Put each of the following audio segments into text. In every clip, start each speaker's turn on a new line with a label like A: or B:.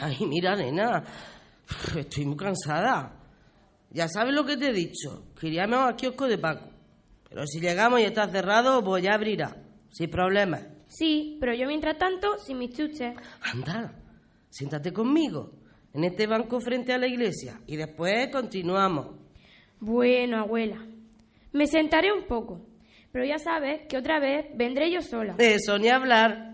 A: Ay, mira, nena, estoy muy cansada. Ya sabes lo que te he dicho, que iríamos al kiosco de Paco. Pero si llegamos y está cerrado, pues ya abrirá, sin problema.
B: Sí, pero yo mientras tanto, sin mis chuches.
A: Anda, siéntate conmigo, en este banco frente a la iglesia, y después continuamos.
B: Bueno, abuela, me sentaré un poco, pero ya sabes que otra vez vendré yo sola.
A: Eso, ni hablar.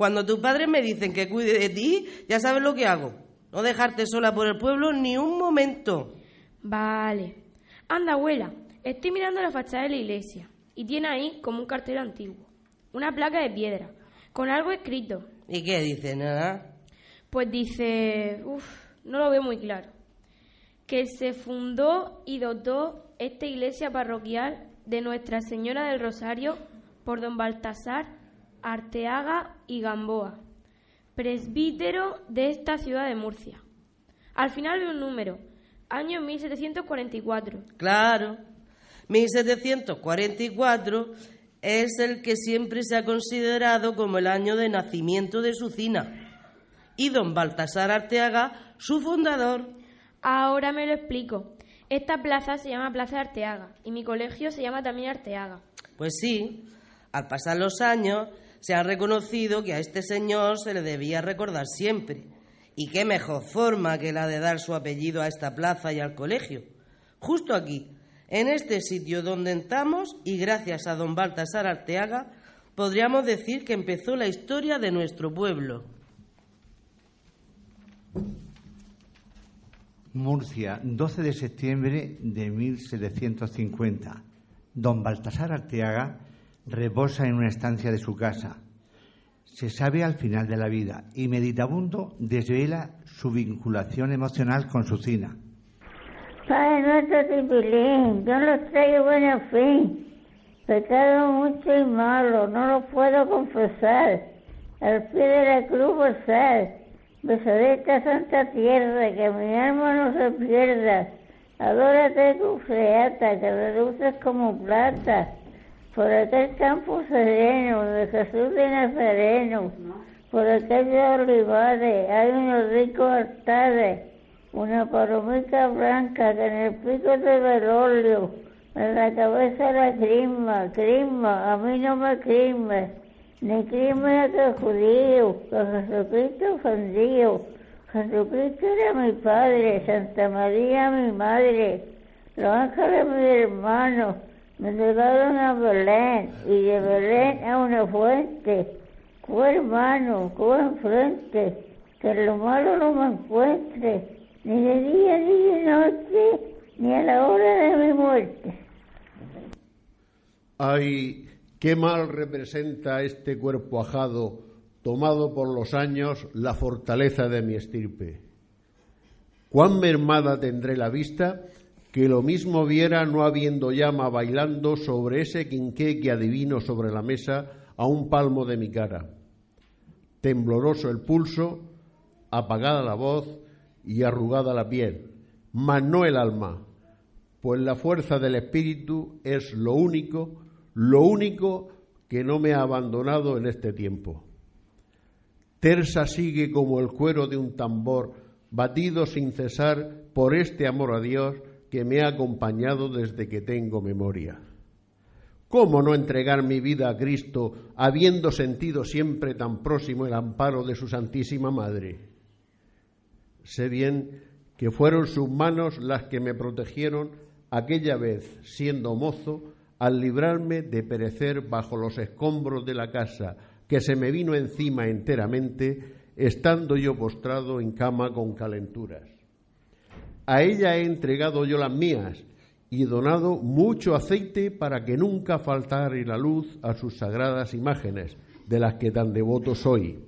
A: Cuando tus padres me dicen que cuide de ti, ya sabes lo que hago. No dejarte sola por el pueblo ni un momento.
B: Vale. Anda, abuela, estoy mirando la fachada de la iglesia y tiene ahí como un cartel antiguo, una placa de piedra, con algo escrito.
A: ¿Y qué dice, nada?
B: Pues dice, uff, no lo veo muy claro, que se fundó y dotó esta iglesia parroquial de Nuestra Señora del Rosario por don Baltasar Arteaga y Gamboa, presbítero de esta ciudad de Murcia. Al final veo un número, año 1744.
A: Claro, 1744 es el que siempre se ha considerado como el año de nacimiento de su cina. Y don Baltasar Arteaga, su fundador.
B: Ahora me lo explico. Esta plaza se llama Plaza de Arteaga y mi colegio se llama también Arteaga.
A: Pues sí, al pasar los años se ha reconocido que a este señor se le debía recordar siempre. Y qué mejor forma que la de dar su apellido a esta plaza y al colegio. Justo aquí, en este sitio donde estamos, y gracias a don Baltasar Arteaga, podríamos decir que empezó la historia de nuestro pueblo.
C: Murcia, 12 de septiembre de 1750. Don Baltasar Arteaga reposa en una estancia de su casa. Se sabe al final de la vida y meditabundo desvela su vinculación emocional con su cina.
D: Padre nuestro Tipilín, yo los traigo buena fin. Pecado mucho y malo, no lo puedo confesar. Al pie de la cruz besar. Besaré esta santa tierra, que mi alma no se pierda. Adórate tu feata, que reluces como plata por aquel campo sereno de Jesús de Nazareno, por aquellos olivares hay unos ricos altares, una palomica blanca que en el pico de velolio, en la cabeza la crisma, crisma, a mí no me crisme, ni crisme a que judío, que Jesucristo ofendido, Jesucristo era mi padre, Santa María mi madre, los ángeles mi hermano, me llevaron a Belén y de Belén a una fuente. Fue hermano, fue enfrente, que lo malo no me encuentre, ni de día ni de noche, ni a la hora de mi muerte.
E: Ay, qué mal representa este cuerpo ajado, tomado por los años, la fortaleza de mi estirpe. Cuán mermada tendré la vista que lo mismo viera no habiendo llama bailando sobre ese quinqué que adivino sobre la mesa a un palmo de mi cara. Tembloroso el pulso, apagada la voz y arrugada la piel, mas no el alma, pues la fuerza del espíritu es lo único, lo único que no me ha abandonado en este tiempo. Tersa sigue como el cuero de un tambor, batido sin cesar por este amor a Dios, que me ha acompañado desde que tengo memoria. ¿Cómo no entregar mi vida a Cristo habiendo sentido siempre tan próximo el amparo de su Santísima Madre? Sé bien que fueron sus manos las que me protegieron aquella vez, siendo mozo, al librarme de perecer bajo los escombros de la casa que se me vino encima enteramente, estando yo postrado en cama con calenturas. A ella he entregado yo las mías y donado mucho aceite para que nunca faltara la luz a sus sagradas imágenes, de las que tan devoto soy.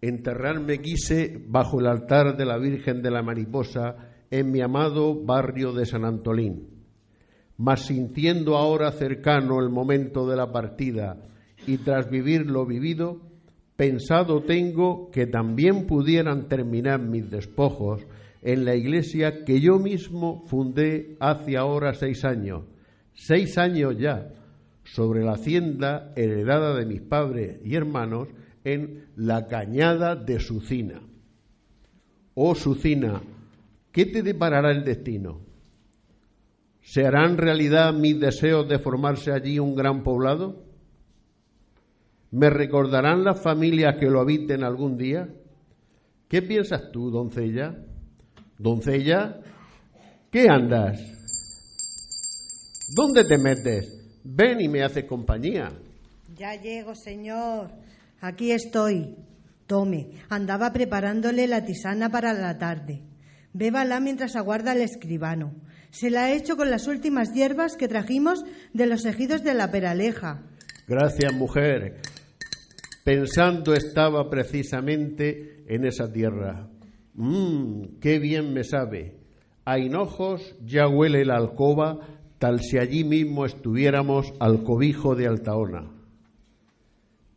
E: Enterrarme quise bajo el altar de la Virgen de la Mariposa en mi amado barrio de San Antolín. Mas sintiendo ahora cercano el momento de la partida y tras vivir lo vivido, pensado tengo que también pudieran terminar mis despojos en la iglesia que yo mismo fundé hace ahora seis años, seis años ya, sobre la hacienda heredada de mis padres y hermanos en la cañada de Sucina. Oh Sucina, ¿qué te deparará el destino? ¿Se harán realidad mis deseos de formarse allí un gran poblado? ¿Me recordarán las familias que lo habiten algún día? ¿Qué piensas tú, doncella? Doncella, ¿qué andas? ¿Dónde te metes? Ven y me haces compañía.
F: Ya llego, señor. Aquí estoy. Tome, andaba preparándole la tisana para la tarde. Bébala mientras aguarda al escribano. Se la he hecho con las últimas hierbas que trajimos de los ejidos de la Peraleja.
E: Gracias, mujer. Pensando estaba precisamente en esa tierra. Mmm, qué bien me sabe. A hinojos ya huele la alcoba, tal si allí mismo estuviéramos al cobijo de Altaona.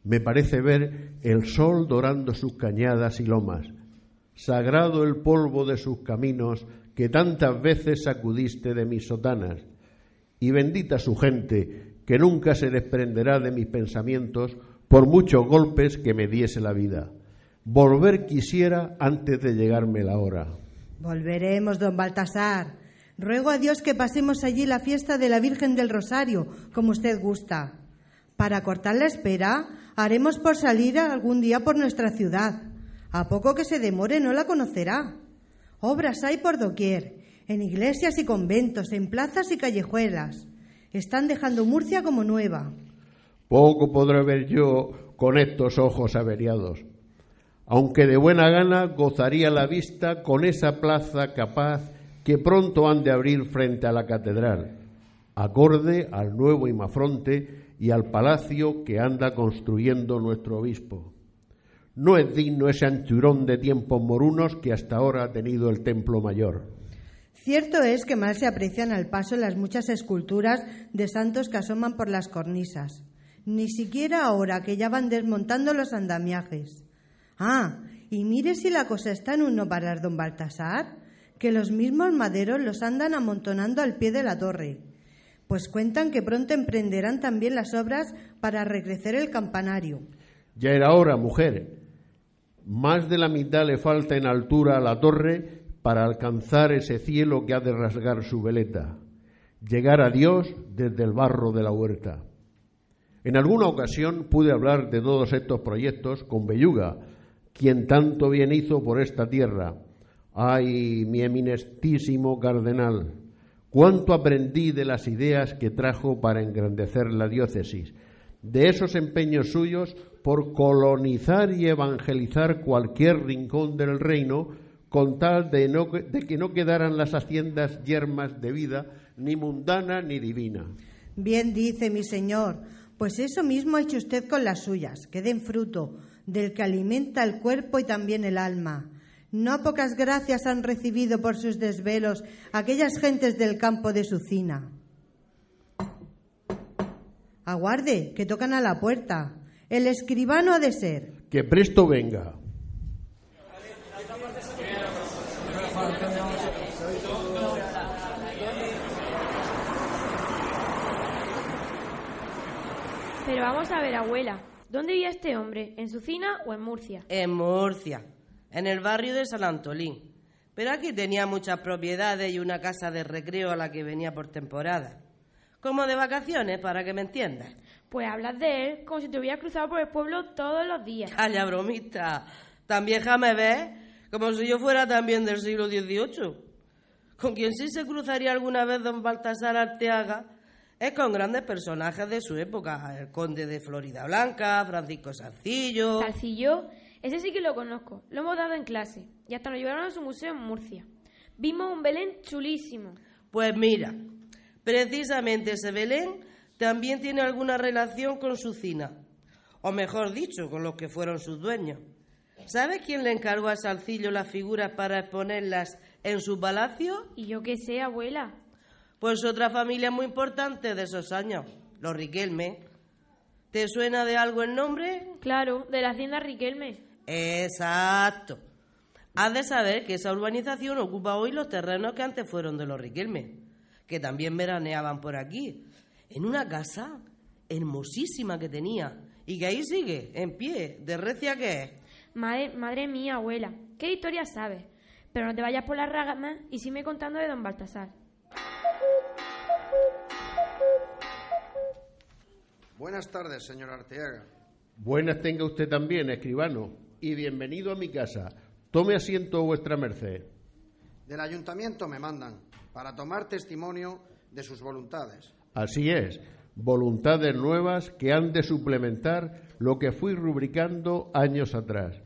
E: Me parece ver el sol dorando sus cañadas y lomas, sagrado el polvo de sus caminos que tantas veces sacudiste de mis sotanas, y bendita su gente que nunca se desprenderá de mis pensamientos por muchos golpes que me diese la vida. Volver quisiera antes de llegarme la hora.
F: Volveremos, don Baltasar. Ruego a Dios que pasemos allí la fiesta de la Virgen del Rosario, como usted gusta. Para cortar la espera, haremos por salir algún día por nuestra ciudad. A poco que se demore no la conocerá. Obras hay por doquier, en iglesias y conventos, en plazas y callejuelas. Están dejando Murcia como nueva.
E: Poco podré ver yo con estos ojos averiados, aunque de buena gana gozaría la vista con esa plaza capaz que pronto han de abrir frente a la catedral, acorde al nuevo imafronte y al palacio que anda construyendo nuestro obispo. No es digno ese anchurón de tiempos morunos que hasta ahora ha tenido el templo mayor.
F: Cierto es que mal se aprecian al paso las muchas esculturas de santos que asoman por las cornisas, ni siquiera ahora que ya van desmontando los andamiajes. Ah, y mire si la cosa está en un no parar, don Baltasar, que los mismos maderos los andan amontonando al pie de la torre pues cuentan que pronto emprenderán también las obras para recrecer el campanario.
E: Ya era hora, mujer. Más de la mitad le falta en altura a la torre para alcanzar ese cielo que ha de rasgar su veleta, llegar a Dios desde el barro de la huerta. En alguna ocasión pude hablar de todos estos proyectos con Belluga, quien tanto bien hizo por esta tierra. Ay, mi eminestísimo cardenal, cuánto aprendí de las ideas que trajo para engrandecer la diócesis, de esos empeños suyos por colonizar y evangelizar cualquier rincón del reino, con tal de, de que no quedaran las haciendas yermas de vida, ni mundana ni divina.
F: Bien dice mi señor, pues eso mismo ha hecho usted con las suyas, que den fruto, del que alimenta el cuerpo y también el alma. No pocas gracias han recibido por sus desvelos aquellas gentes del campo de Sucina. Aguarde, que tocan a la puerta. El escribano ha de ser.
E: Que presto venga.
B: Pero vamos a ver, abuela. ¿Dónde vive este hombre? ¿En Sucina o en Murcia?
A: En Murcia en el barrio de San Antolín. Pero aquí tenía muchas propiedades y una casa de recreo a la que venía por temporada. Como de vacaciones, para que me entiendas.
B: Pues hablas de él como si te hubieras cruzado por el pueblo todos los días.
A: Calla, bromista. Tan vieja me ves como si yo fuera también del siglo XVIII. Con quien sí se cruzaría alguna vez don Baltasar Arteaga Es con grandes personajes de su época, el conde de Florida Blanca, Francisco Salcillo.
B: Salcillo, ese sí que lo conozco, lo hemos dado en clase y hasta nos llevaron a su museo en Murcia. Vimos un Belén chulísimo.
A: Pues mira, precisamente ese Belén también tiene alguna relación con su cina, o mejor dicho, con los que fueron sus dueños. ¿Sabes quién le encargó a Salcillo las figuras para exponerlas en su palacio?
B: Y yo qué sé, abuela.
A: Pues otra familia muy importante de esos años, los Riquelme. ¿Te suena de algo el nombre?
B: Claro, de la hacienda Riquelme.
A: Exacto. Has de saber que esa urbanización ocupa hoy los terrenos que antes fueron de los Riquelme, que también veraneaban por aquí, en una casa hermosísima que tenía y que ahí sigue, en pie, de recia que es.
B: Madre, madre mía, abuela, qué historia sabes. Pero no te vayas por las ramas y sigue contando de don Baltasar.
G: Buenas tardes, señor Arteaga.
E: Buenas tenga usted también, escribano, y bienvenido a mi casa. Tome asiento, vuestra merced.
G: Del ayuntamiento me mandan para tomar testimonio de sus voluntades.
E: Así es, voluntades nuevas que han de suplementar lo que fui rubricando años atrás.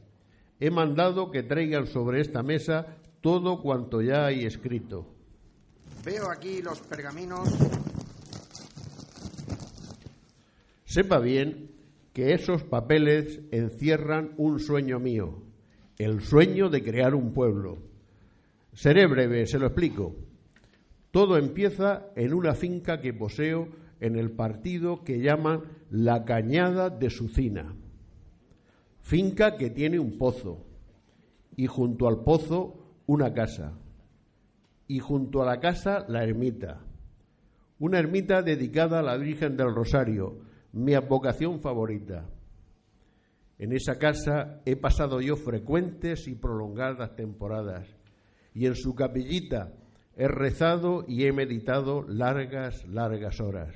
E: He mandado que traigan sobre esta mesa todo cuanto ya hay escrito.
G: Veo aquí los pergaminos.
E: Sepa bien que esos papeles encierran un sueño mío, el sueño de crear un pueblo. Seré breve, se lo explico. Todo empieza en una finca que poseo en el partido que llaman La Cañada de Sucina. Finca que tiene un pozo y junto al pozo una casa y junto a la casa la ermita. Una ermita dedicada a la Virgen del Rosario, mi advocación favorita. En esa casa he pasado yo frecuentes y prolongadas temporadas y en su capillita he rezado y he meditado largas, largas horas.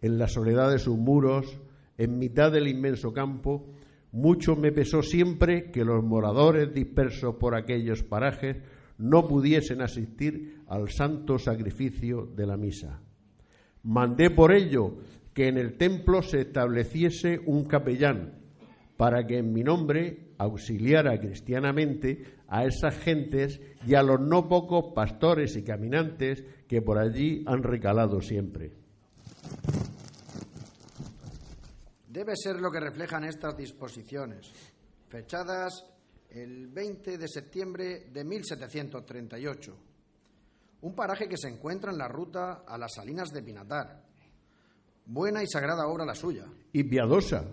E: En la soledad de sus muros, en mitad del inmenso campo, mucho me pesó siempre que los moradores dispersos por aquellos parajes no pudiesen asistir al santo sacrificio de la misa. Mandé por ello que en el templo se estableciese un capellán para que en mi nombre auxiliara cristianamente a esas gentes y a los no pocos pastores y caminantes que por allí han recalado siempre.
G: Debe ser lo que reflejan estas disposiciones, fechadas el 20 de septiembre de 1738. Un paraje que se encuentra en la ruta a las Salinas de Pinatar. Buena y sagrada obra la suya.
E: Y piadosa.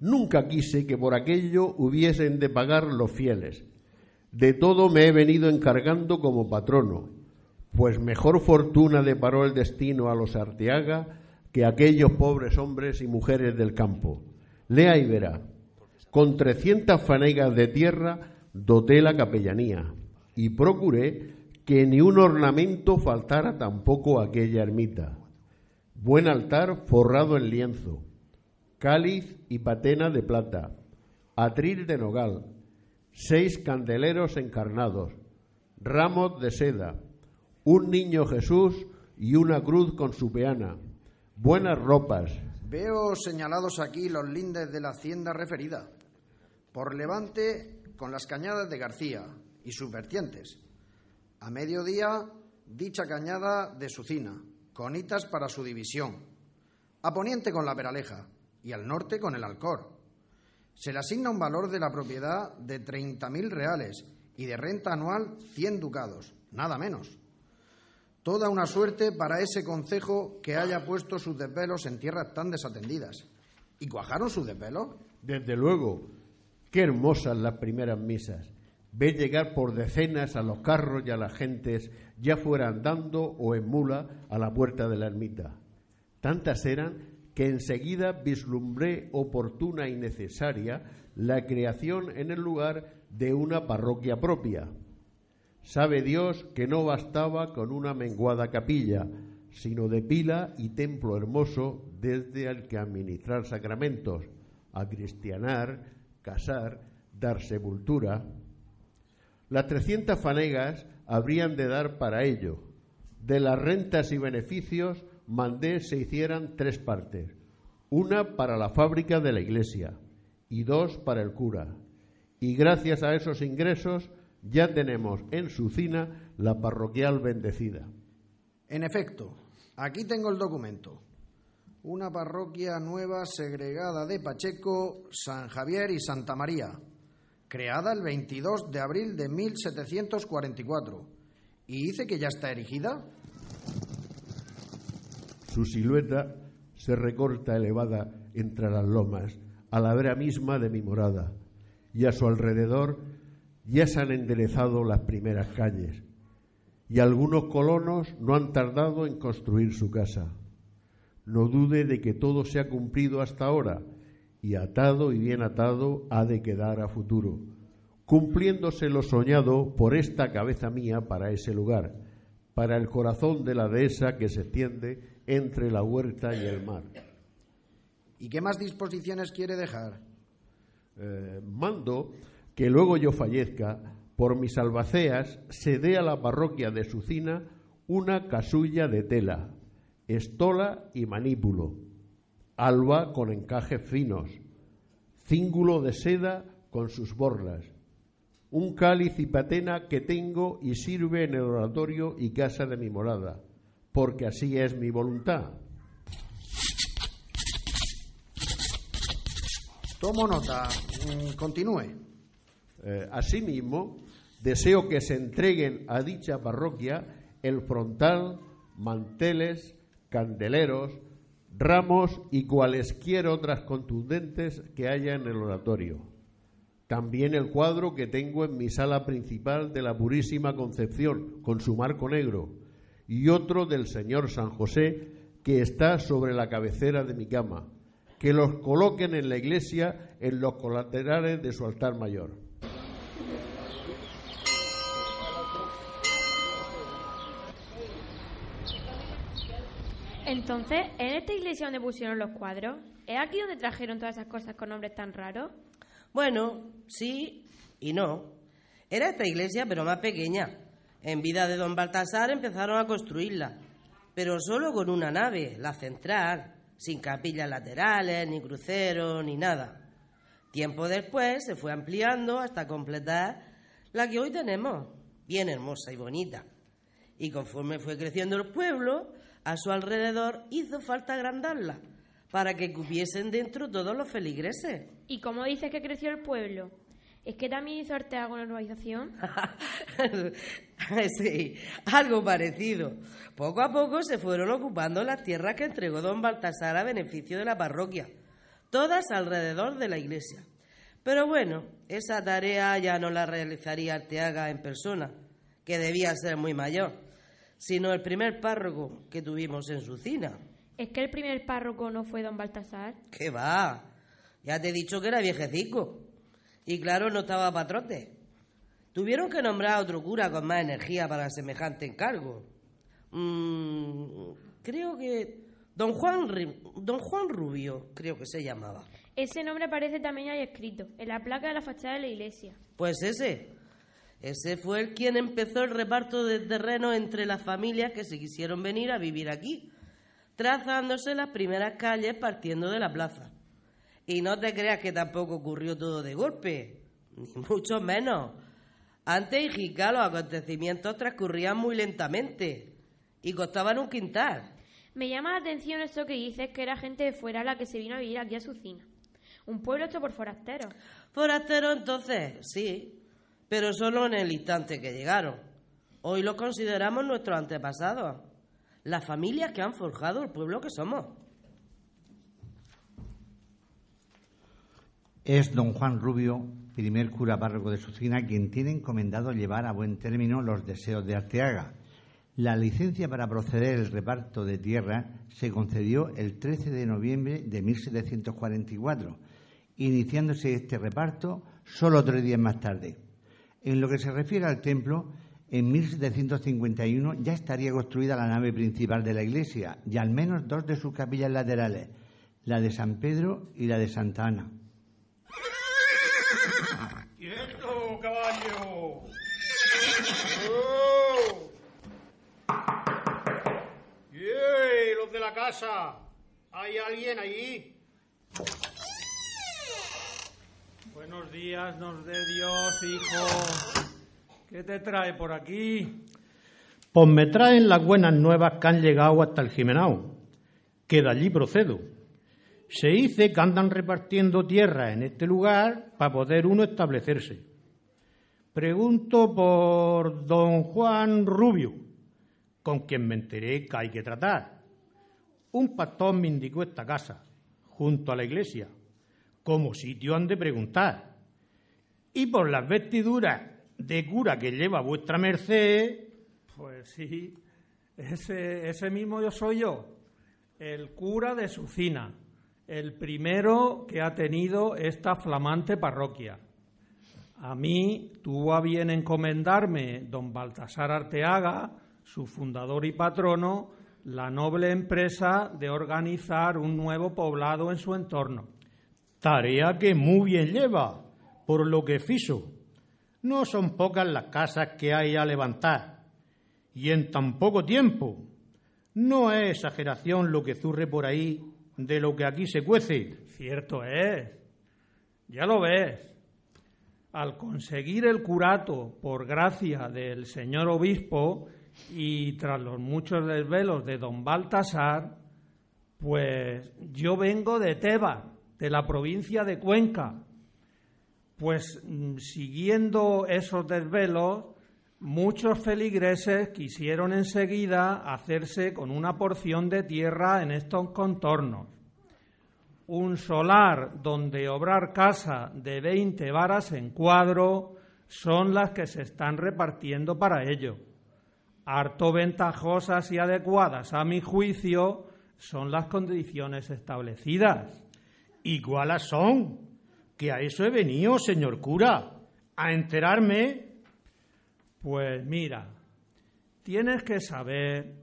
E: Nunca quise que por aquello hubiesen de pagar los fieles. De todo me he venido encargando como patrono, pues mejor fortuna deparó el destino a los Arteaga que a aquellos pobres hombres y mujeres del campo. Lea y verá. Con trescientas fanegas de tierra doté la capellanía y procuré que ni un ornamento faltara tampoco a aquella ermita. Buen altar forrado en lienzo, cáliz y patena de plata, atril de nogal, seis candeleros encarnados, ramos de seda, un niño Jesús y una cruz con su peana, buenas ropas.
G: Veo señalados aquí los lindes de la hacienda referida. Por levante, con las cañadas de García y sus vertientes. A mediodía, dicha cañada de Sucina, con hitas para su división. A poniente con la Peraleja y al norte con el Alcor. Se le asigna un valor de la propiedad de 30.000 reales y de renta anual 100 ducados, nada menos. Toda una suerte para ese concejo que haya puesto sus desvelos en tierras tan desatendidas. ¿Y cuajaron sus desvelos?
E: Desde luego, qué hermosas las primeras misas. Ve llegar por decenas a los carros y a las gentes, ya fuera andando o en mula, a la puerta de la ermita. Tantas eran que enseguida vislumbré oportuna y necesaria la creación en el lugar de una parroquia propia. Sabe Dios que no bastaba con una menguada capilla, sino de pila y templo hermoso desde el que administrar sacramentos, acristianar, casar, dar sepultura. Las trescientas fanegas habrían de dar para ello. De las rentas y beneficios mandé se hicieran tres partes, una para la fábrica de la iglesia y dos para el cura. Y gracias a esos ingresos ya tenemos en Sucina la parroquial bendecida.
G: En efecto, aquí tengo el documento. Una parroquia nueva segregada de Pacheco, San Javier y Santa María, creada el 22 de abril de 1744. ¿Y dice que ya está erigida?
E: Su silueta se recorta elevada entre las lomas, a la vera misma de mi morada, y a su alrededor ya se han enderezado las primeras calles, y algunos colonos no han tardado en construir su casa. No dude de que todo se ha cumplido hasta ahora, y atado y bien atado ha de quedar a futuro, cumpliéndose lo soñado por esta cabeza mía para ese lugar, para el corazón de la dehesa que se tiende entre la huerta y el mar.
G: ¿Y qué más disposiciones quiere dejar?
E: Eh, mando que luego yo fallezca, por mis albaceas, se dé a la parroquia de Sucina una casulla de tela, estola y manípulo, alba con encajes finos, cíngulo de seda con sus borlas, un cáliz y patena que tengo y sirve en el oratorio y casa de mi morada, porque así es mi voluntad.
G: Tomo nota. Mm, Continúe.
E: Eh, asimismo, deseo que se entreguen a dicha parroquia el frontal, manteles, candeleros, ramos y cualesquier otras contundentes que haya en el oratorio. También el cuadro que tengo en mi sala principal de la Purísima Concepción, con su marco negro, y otro del Señor San José que está sobre la cabecera de mi cama, que los coloquen en la iglesia en los colaterales de su altar mayor.
B: Entonces, ¿en esta iglesia donde pusieron los cuadros? ¿Es aquí donde trajeron todas esas cosas con nombres tan raros?
A: Bueno, sí y no. Era esta iglesia, pero más pequeña. En vida de don Baltasar empezaron a construirla, pero solo con una nave, la central, sin capillas laterales, ni cruceros, ni nada. Tiempo después se fue ampliando hasta completar la que hoy tenemos, bien hermosa y bonita. Y conforme fue creciendo el pueblo, a su alrededor hizo falta agrandarla para que cupiesen dentro todos los feligreses.
B: ¿Y cómo dices que creció el pueblo? ¿Es que también hizo Arteaga con la urbanización?
A: sí, algo parecido. Poco a poco se fueron ocupando las tierras que entregó don Baltasar a beneficio de la parroquia, todas alrededor de la iglesia. Pero bueno, esa tarea ya no la realizaría Arteaga en persona, que debía ser muy mayor, sino el primer párroco que tuvimos en su cina.
B: ¿Es que el primer párroco no fue don Baltasar?
A: ¿Qué va? Ya te he dicho que era viejecico. Y claro, no estaba patrote. Tuvieron que nombrar a otro cura con más energía para semejante encargo. Mm, creo que don Juan, don Juan Rubio, creo que se llamaba.
B: Ese nombre aparece también ahí escrito, en la placa de la fachada de la iglesia.
A: Pues ese. Ese fue el quien empezó el reparto de terreno entre las familias que se quisieron venir a vivir aquí, trazándose las primeras calles partiendo de la plaza. Y no te creas que tampoco ocurrió todo de golpe, ni mucho menos. Antes en Jica los acontecimientos transcurrían muy lentamente y costaban un quintal.
B: Me llama la atención eso que dices que era gente de fuera la que se vino a vivir aquí a Sucina. Un pueblo hecho por forasteros.
A: Forasteros entonces, sí, pero solo en el instante que llegaron. Hoy los consideramos nuestros antepasados, las familias que han forjado el pueblo que somos.
C: Es don Juan Rubio, primer cura párroco de Sucina, quien tiene encomendado llevar a buen término los deseos de Arteaga. La licencia para proceder el reparto de tierra se concedió el 13 de noviembre de 1744, iniciándose este reparto solo tres días más tarde. En lo que se refiere al templo, en 1751 ya estaría construida la nave principal de la iglesia y al menos dos de sus capillas laterales, la de San Pedro y la de Santa Ana.
H: ¡Quieto, caballo! ¡Ey, los de la casa. ¿Hay alguien allí?
I: Buenos días, nos dé Dios, hijo. ¿Qué te trae por aquí?
J: Pues me traen las buenas nuevas que han llegado hasta el Jimenao, que de allí procedo. Se dice que andan repartiendo tierra en este lugar para poder uno establecerse. Pregunto por don Juan Rubio, con quien me enteré que hay que tratar. Un pastor me indicó esta casa, junto a la iglesia, como sitio han de preguntar. Y por las vestiduras de cura que lleva vuestra merced,
I: Pues sí, ese, mismo yo soy yo, el cura de Sucina, el primero que ha tenido esta flamante parroquia. A mí tuvo a bien encomendarme don Baltasar Arteaga, su fundador y patrono, la noble empresa de organizar un nuevo poblado en su entorno.
J: Tarea que muy bien lleva, por lo que fiso. No son pocas las casas que hay a levantar, y en tan poco tiempo. No es exageración lo que zurre por ahí de lo que aquí se cuece.
I: Cierto es. Ya lo ves. Al conseguir el curato por gracia del señor obispo y tras los muchos desvelos de don Baltasar, pues yo vengo de Teba, de la provincia de Cuenca. Pues mm, siguiendo esos desvelos, muchos feligreses quisieron enseguida hacerse con una porción de tierra en estos contornos. Un solar donde obrar casa de 20 varas en cuadro son las que se están repartiendo para ello. Harto ventajosas y adecuadas a mi juicio son las condiciones establecidas.
J: ¿Y cuáles son? Que a eso he venido, señor cura, a enterarme.
I: Pues mira, tienes que saber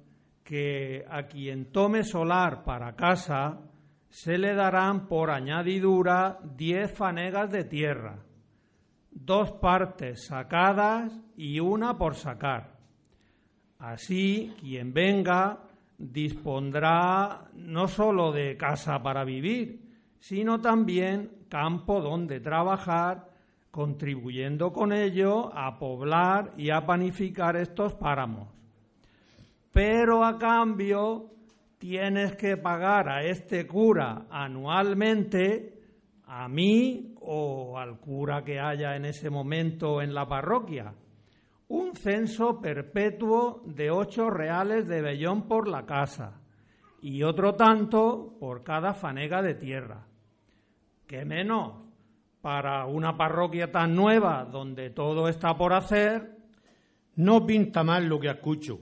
I: que a quien tome solar para casa se le darán por añadidura diez fanegas de tierra, dos partes sacadas y una por sacar. Así, quien venga dispondrá no sólo de casa para vivir, sino también campo donde trabajar, contribuyendo con ello a poblar y a panificar estos páramos. Pero a cambio tienes que pagar a este cura anualmente, a mí o al cura que haya en ese momento en la parroquia, un censo perpetuo de ocho reales de vellón por la casa y otro tanto por cada fanega de tierra. ¿Qué menos? Para una parroquia tan nueva donde todo está por hacer,
J: No pinta mal lo que escucho,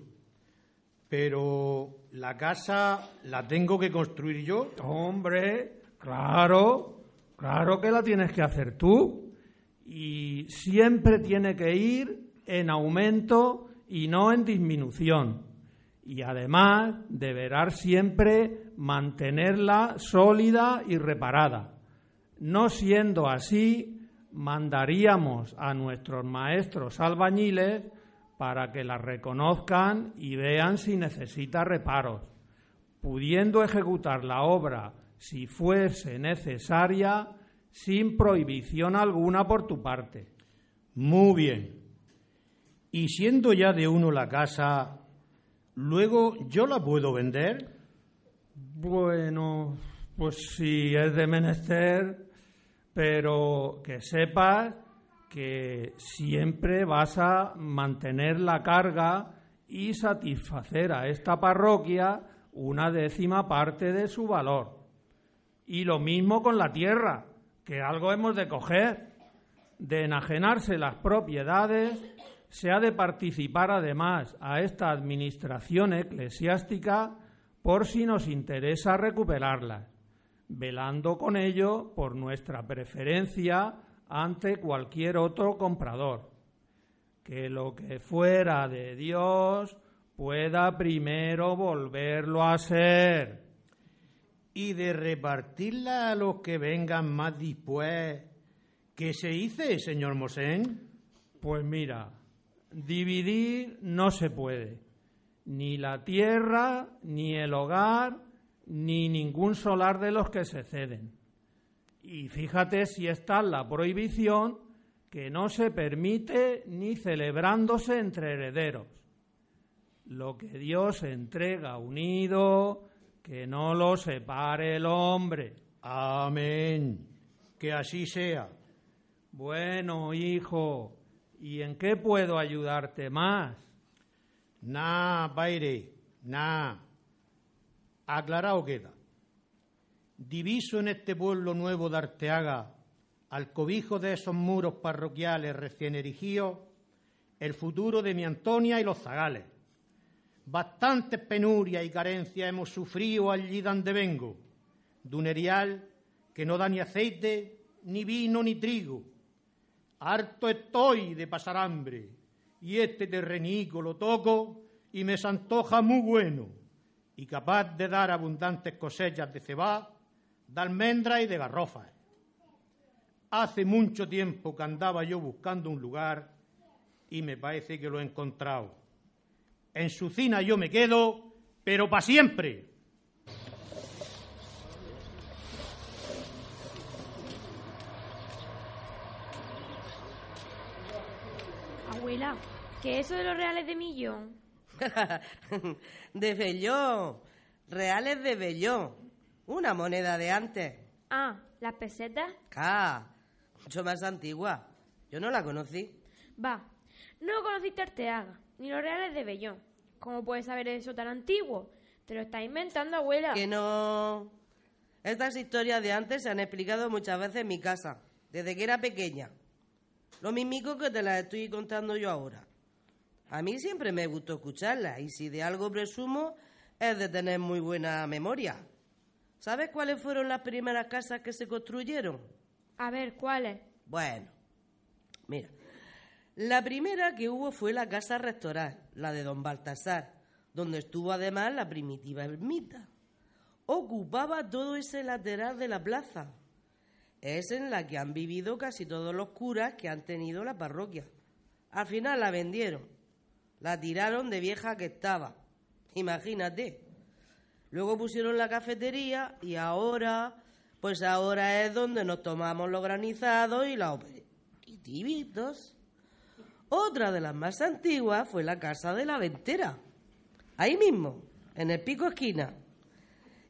J: pero la casa la tengo que construir yo.
I: Hombre, claro, claro que la tienes que hacer tú. Y siempre tiene que ir en aumento y no en disminución. Y además deberá siempre mantenerla sólida y reparada. No siendo así, mandaríamos a nuestros maestros albañiles para que la reconozcan y vean si necesita reparos, pudiendo ejecutar la obra si fuese necesaria sin prohibición alguna por tu parte.
J: Muy bien. Y siendo ya de uno la casa, luego yo la puedo vender.
I: Bueno, pues si es de menester, pero que sepas que siempre vas a mantener la carga y satisfacer a esta parroquia una décima parte de su valor. Y lo mismo con la tierra, que algo hemos de coger. De enajenarse las propiedades, se ha de participar además a esta administración eclesiástica por si nos interesa recuperarlas, velando con ello por nuestra preferencia ante cualquier otro comprador. Que lo que fuera de Dios pueda primero volverlo a ser.
J: Y de repartirla a los que vengan más después. ¿Qué se dice, señor Mosén?
I: Pues mira, dividir no se puede. ni la tierra, ni el hogar, ni ningún solar de los que se ceden. Y fíjate si está la prohibición que no se permite ni celebrándose entre herederos. Lo que Dios entrega unido, que no lo separe el hombre.
J: Amén. Que así sea.
I: Bueno, hijo, ¿y en qué puedo ayudarte más?
J: Nah, Baire, nah. Aclarado queda. Diviso en este pueblo nuevo de Arteaga, al cobijo de esos muros parroquiales recién erigidos, el futuro de mi Antonia y los zagales. Bastantes penurias y carencias hemos sufrido allí donde vengo, de un erial que no da ni aceite, ni vino, ni trigo. Harto estoy de pasar hambre, y este terrenico lo toco y me se antoja muy bueno, y capaz de dar abundantes cosechas de cebá, de almendra y de garrofas. Hace mucho tiempo que andaba yo buscando un lugar y me parece que lo he encontrado. En su cina yo me quedo, pero para siempre.
B: Abuela, ¿qué es eso de los reales de millón?
A: de Bellón. Reales de Bellón. Una moneda de antes.
B: Ah, ¿las pesetas?
A: Ah, mucho más antigua. Yo no la conocí.
B: Va, no conociste Arteaga, ni los reales de Bellón. ¿Cómo puedes saber eso tan antiguo? Te lo estás inventando, abuela.
A: Que no. Estas historias de antes se han explicado muchas veces en mi casa, desde que era pequeña. Lo mismico que te las estoy contando yo ahora. A mí siempre me gustó escucharlas y si de algo presumo es de tener muy buena memoria. ¿Sabes cuáles fueron las primeras casas que se construyeron?
B: A ver, ¿cuáles?
A: Bueno, mira, la primera que hubo fue la casa rectoral, la de don Baltasar, donde estuvo además la primitiva ermita. Ocupaba todo ese lateral de la plaza. Es en la que han vivido casi todos los curas que han tenido la parroquia. Al final la vendieron. La tiraron de vieja que estaba. Imagínate. Luego pusieron la cafetería y ahora, pues ahora es donde nos tomamos los granizados y los aperitivitos. Otra de las más antiguas fue la casa de la ventera. Ahí mismo, en el pico esquina.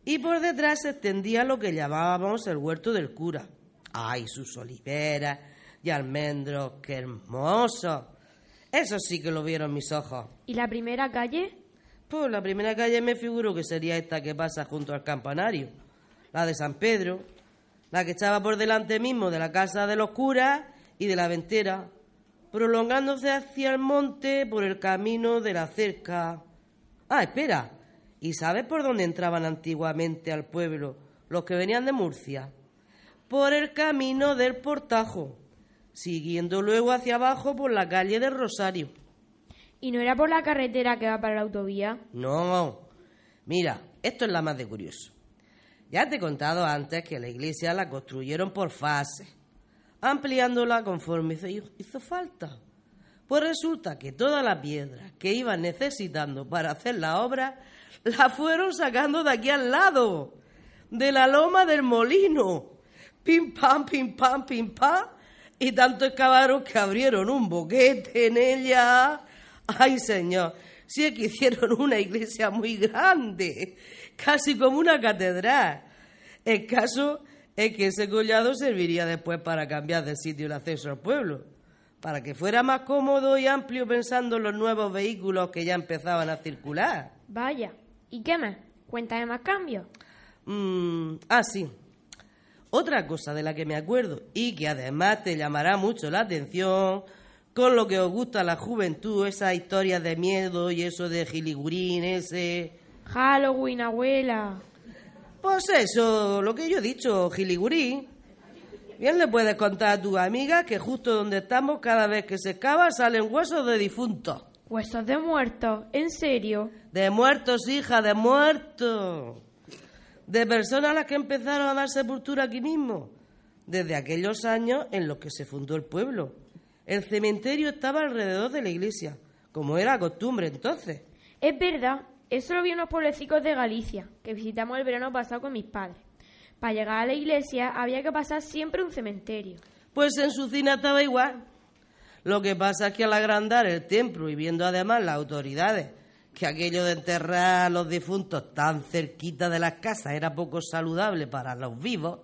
A: Y por detrás se extendía lo que llamábamos el huerto del cura. ¡Ay, sus oliveras y almendros! ¡Qué hermoso! Eso sí que lo vieron mis ojos.
B: ¿Y la primera calle?
A: Pues la primera calle me figuro que sería esta que pasa junto al campanario, la de San Pedro, la que estaba por delante mismo de la casa de los curas y de la ventera, prolongándose hacia el monte por el camino de la cerca. Ah, espera, ¿y sabes por dónde entraban antiguamente al pueblo los que venían de Murcia? Por el camino del portajo, siguiendo luego hacia abajo por la calle del Rosario.
B: ¿Y no era por la carretera que va para la autovía?
A: No. Mira, esto es la más de curioso. Ya te he contado antes que la iglesia la construyeron por fases, ampliándola conforme hizo falta. Pues resulta que toda la piedra que iban necesitando para hacer la obra la fueron sacando de aquí al lado, de la loma del molino. Pim pam, pim pam, pim pam. Y tanto excavaron que abrieron un boquete en ella Ay, Señor, si es que hicieron una iglesia muy grande, casi como una catedral. El caso es que ese collado serviría después para cambiar de sitio el acceso al pueblo, para que fuera más cómodo y amplio pensando en los nuevos vehículos que ya empezaban a circular.
B: Vaya, ¿y qué más? Cuéntame más cambios.
A: Mm, ah, sí. Otra cosa de la que me acuerdo y que además te llamará mucho la atención con lo que os gusta la juventud, esas historias de miedo y eso de giligurín, ese...
B: Halloween, abuela.
A: Pues eso, lo que yo he dicho, giligurín. Bien le puedes contar a tu amiga que justo donde estamos, cada vez que se excava, salen huesos de difuntos.
B: ¿Huesos de muertos? ¿En serio?
A: De muertos, hija, de muertos. De personas a las que empezaron a dar sepultura aquí mismo, desde aquellos años en los que se fundó el pueblo. El cementerio estaba alrededor de la iglesia, como era costumbre entonces.
B: Es verdad, eso lo vi en unos pueblecicos de Galicia, que visitamos el verano pasado con mis padres. Para llegar a la iglesia había que pasar siempre un cementerio.
A: Pues en su cina estaba igual. Lo que pasa es que al agrandar el templo y viendo además las autoridades que aquello de enterrar a los difuntos tan cerquita de las casas era poco saludable para los vivos,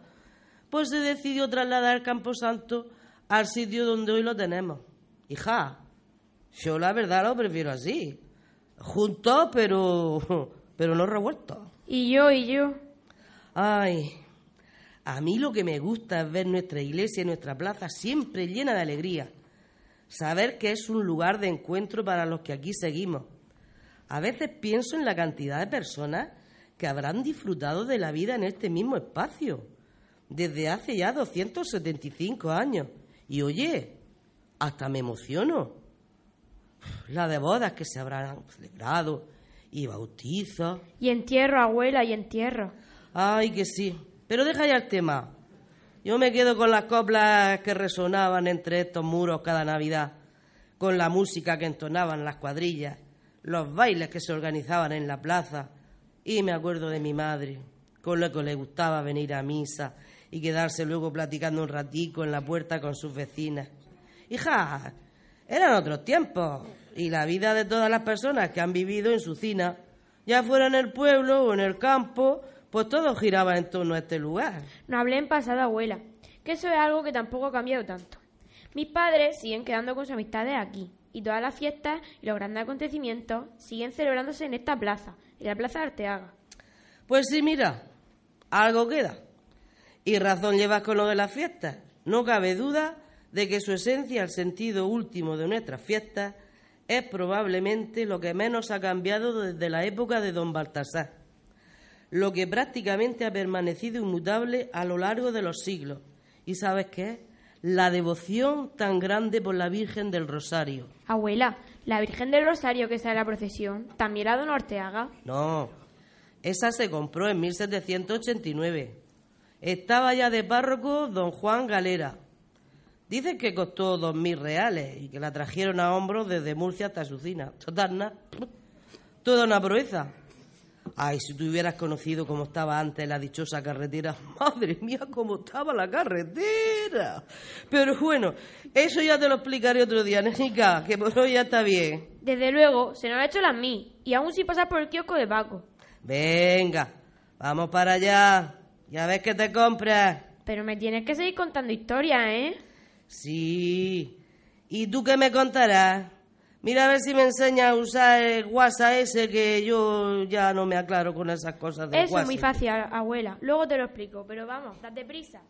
A: pues se decidió trasladar el Camposanto al sitio donde hoy lo tenemos. Hija, yo la verdad lo prefiero así. Juntos, pero, pero no revueltos.
B: Y yo, y yo.
A: Ay, a mí lo que me gusta es ver nuestra iglesia y nuestra plaza siempre llena de alegría. Saber que es un lugar de encuentro para los que aquí seguimos. A veces pienso en la cantidad de personas que habrán disfrutado de la vida en este mismo espacio desde hace ya 275 años. Y oye, hasta me emociono. La de bodas que se habrán celebrado y bautizos.
B: Y entierro, abuela, y entierro.
A: Ay, que sí. Pero deja ya el tema. Yo me quedo con las coplas que resonaban entre estos muros cada Navidad, con la música que entonaban las cuadrillas, los bailes que se organizaban en la plaza, y me acuerdo de mi madre, con lo que le gustaba venir a misa y quedarse luego platicando un ratico en la puerta con sus vecinas. Hija, eran otros tiempos, y la vida de todas las personas que han vivido en su cina, ya fuera en el pueblo o en el campo, pues todo giraba en torno a este lugar.
B: No hablé en pasado, abuela, que eso es algo que tampoco ha cambiado tanto. Mis padres siguen quedando con sus amistades aquí, y todas las fiestas y los grandes acontecimientos siguen celebrándose en esta plaza, en la Plaza de Arteaga.
A: Pues sí, mira, algo queda. Y razón llevas con lo de las fiestas. No cabe duda de que su esencia, el sentido último de nuestras fiestas, es probablemente lo que menos ha cambiado desde la época de don Baltasar lo que prácticamente ha permanecido inmutable a lo largo de los siglos. ¿Y sabes qué? La devoción tan grande por la Virgen del Rosario.
B: Abuela, la Virgen del Rosario que sale a la procesión, ¿también la don Orteaga?
A: No, esa se compró en 1789. Estaba ya de párroco don Juan Galera. Dicen que costó dos mil reales y que la trajeron a hombros desde Murcia hasta Sucina. Total, Toda una proeza. Ay, si tú hubieras conocido cómo estaba antes la dichosa carretera. Madre mía, cómo estaba la carretera. Pero bueno, eso ya te lo explicaré otro día, Nénica, que por hoy ya está bien.
B: Desde luego, se nos ha hecho las mí, y aún sin pasar por el kiosco de Paco.
A: Venga, vamos para allá. Ya ves que te compras.
B: Pero me tienes que seguir contando historias, ¿eh?
A: Sí. ¿Y tú qué me contarás? Mira a ver si me enseña a usar el WhatsApp ese que yo ya no me aclaro con esas cosas de
B: Eso es muy fácil, abuela. Luego te lo explico, pero vamos, date prisa.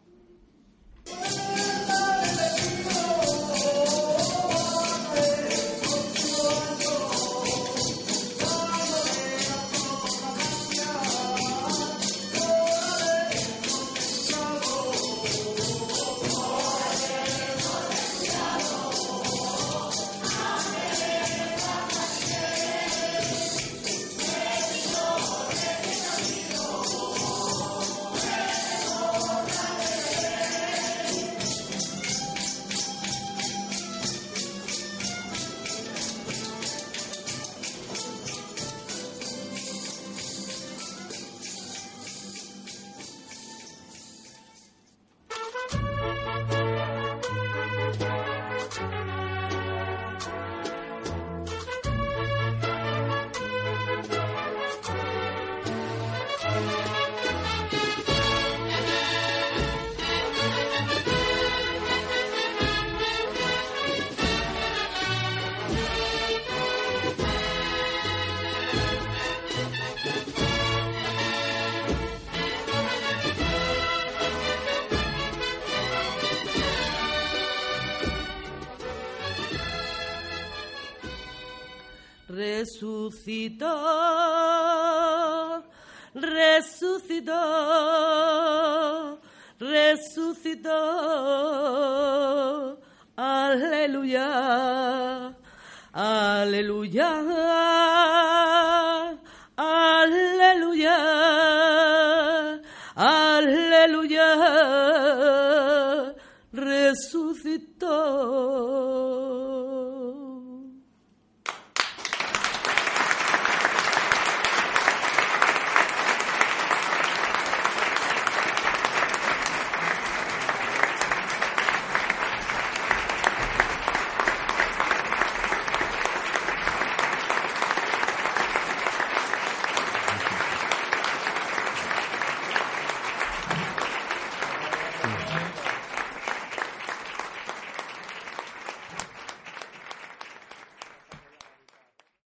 A: Resucitó, resucitó, resucitó, aleluya, aleluya, aleluya, aleluya, resucitó.